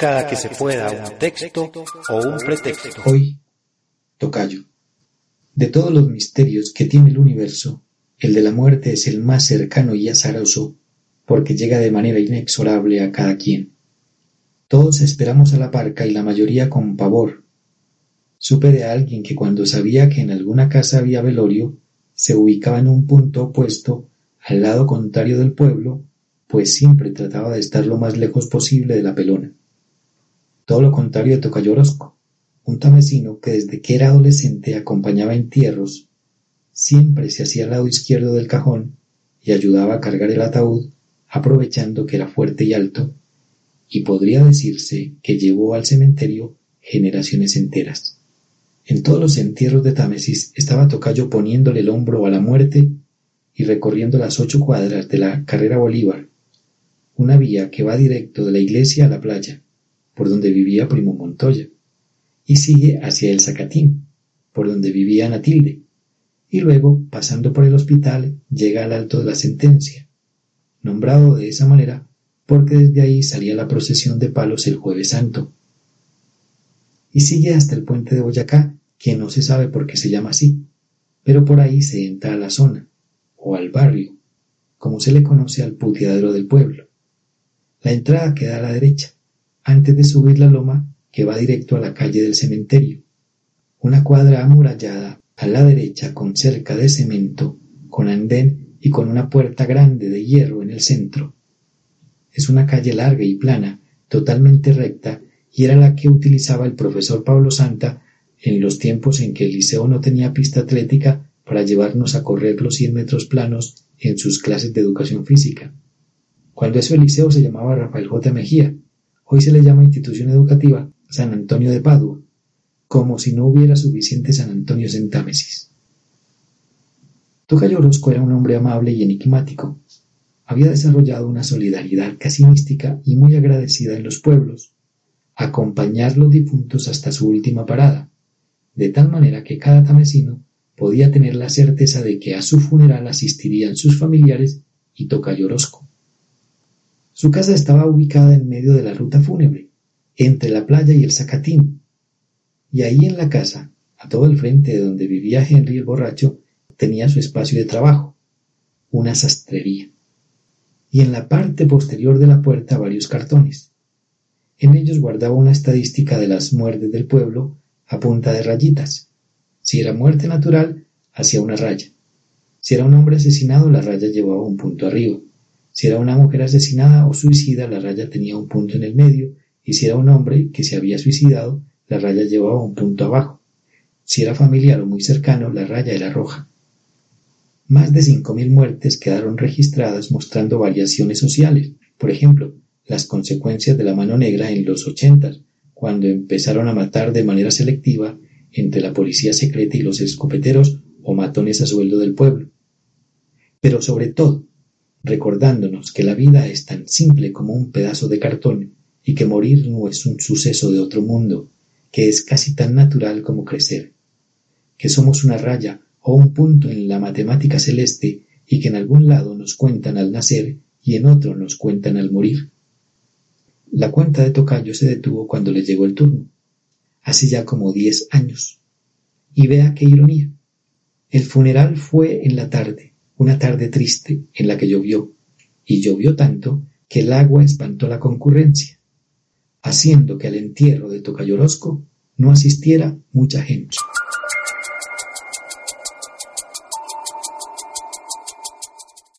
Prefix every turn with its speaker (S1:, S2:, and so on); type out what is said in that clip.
S1: Cada que se pueda un texto o un pretexto.
S2: Hoy, Tocayo. De todos los misterios que tiene el universo, el de la muerte es el más cercano y azaroso, porque llega de manera inexorable a cada quien. Todos esperamos a la parca y la mayoría con pavor. Supe de alguien que cuando sabía que en alguna casa había velorio, se ubicaba en un punto opuesto, al lado contrario del pueblo, pues siempre trataba de estar lo más lejos posible de la pelona todo lo contrario de Tocayo Orozco, un tamesino que desde que era adolescente acompañaba entierros, siempre se hacía al lado izquierdo del cajón y ayudaba a cargar el ataúd, aprovechando que era fuerte y alto, y podría decirse que llevó al cementerio generaciones enteras. En todos los entierros de Támesis estaba Tocayo poniéndole el hombro a la muerte y recorriendo las ocho cuadras de la carrera Bolívar, una vía que va directo de la iglesia a la playa por donde vivía Primo Montoya, y sigue hacia el Zacatín, por donde vivía Natilde, y luego, pasando por el hospital, llega al Alto de la Sentencia, nombrado de esa manera porque desde ahí salía la procesión de palos el jueves santo. Y sigue hasta el puente de Boyacá, que no se sabe por qué se llama así, pero por ahí se entra a la zona, o al barrio, como se le conoce al puteadero del pueblo. La entrada queda a la derecha, antes de subir la loma que va directo a la calle del cementerio. Una cuadra amurallada a la derecha con cerca de cemento, con andén y con una puerta grande de hierro en el centro. Es una calle larga y plana, totalmente recta, y era la que utilizaba el profesor Pablo Santa en los tiempos en que el liceo no tenía pista atlética para llevarnos a correr los cien metros planos en sus clases de educación física. Cuando eso el liceo se llamaba Rafael J. Mejía, Hoy se le llama institución educativa San Antonio de Padua, como si no hubiera suficiente San Antonio en Támesis. Tocayo Orozco era un hombre amable y enigmático. Había desarrollado una solidaridad casi mística y muy agradecida en los pueblos, acompañar los difuntos hasta su última parada, de tal manera que cada tamesino podía tener la certeza de que a su funeral asistirían sus familiares y Tocayo Orozco. Su casa estaba ubicada en medio de la ruta fúnebre, entre la playa y el Zacatín. Y ahí en la casa, a todo el frente de donde vivía Henry el borracho, tenía su espacio de trabajo, una sastrería. Y en la parte posterior de la puerta varios cartones. En ellos guardaba una estadística de las muertes del pueblo a punta de rayitas. Si era muerte natural, hacía una raya. Si era un hombre asesinado, la raya llevaba un punto arriba. Si era una mujer asesinada o suicida, la raya tenía un punto en el medio, y si era un hombre que se había suicidado, la raya llevaba un punto abajo. Si era familiar o muy cercano, la raya era roja. Más de cinco mil muertes quedaron registradas mostrando variaciones sociales. Por ejemplo, las consecuencias de la mano negra en los ochentas, cuando empezaron a matar de manera selectiva entre la policía secreta y los escopeteros o matones a sueldo del pueblo. Pero sobre todo, recordándonos que la vida es tan simple como un pedazo de cartón y que morir no es un suceso de otro mundo, que es casi tan natural como crecer, que somos una raya o un punto en la matemática celeste y que en algún lado nos cuentan al nacer y en otro nos cuentan al morir. La cuenta de Tocayo se detuvo cuando le llegó el turno, hace ya como diez años. Y vea qué ironía. El funeral fue en la tarde, una tarde triste en la que llovió, y llovió tanto que el agua espantó la concurrencia, haciendo que al entierro de Tocayorosco no asistiera mucha gente.